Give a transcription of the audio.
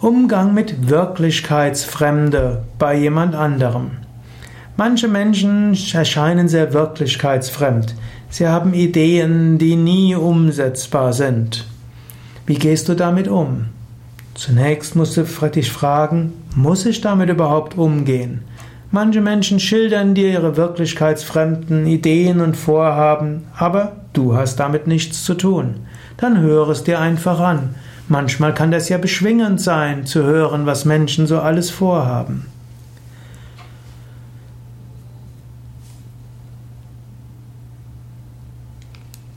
Umgang mit Wirklichkeitsfremde bei jemand anderem. Manche Menschen erscheinen sehr wirklichkeitsfremd. Sie haben Ideen, die nie umsetzbar sind. Wie gehst du damit um? Zunächst musst du dich fragen, muss ich damit überhaupt umgehen? Manche Menschen schildern dir ihre wirklichkeitsfremden Ideen und Vorhaben, aber du hast damit nichts zu tun. Dann höre es dir einfach an. Manchmal kann das ja beschwingend sein, zu hören, was Menschen so alles vorhaben.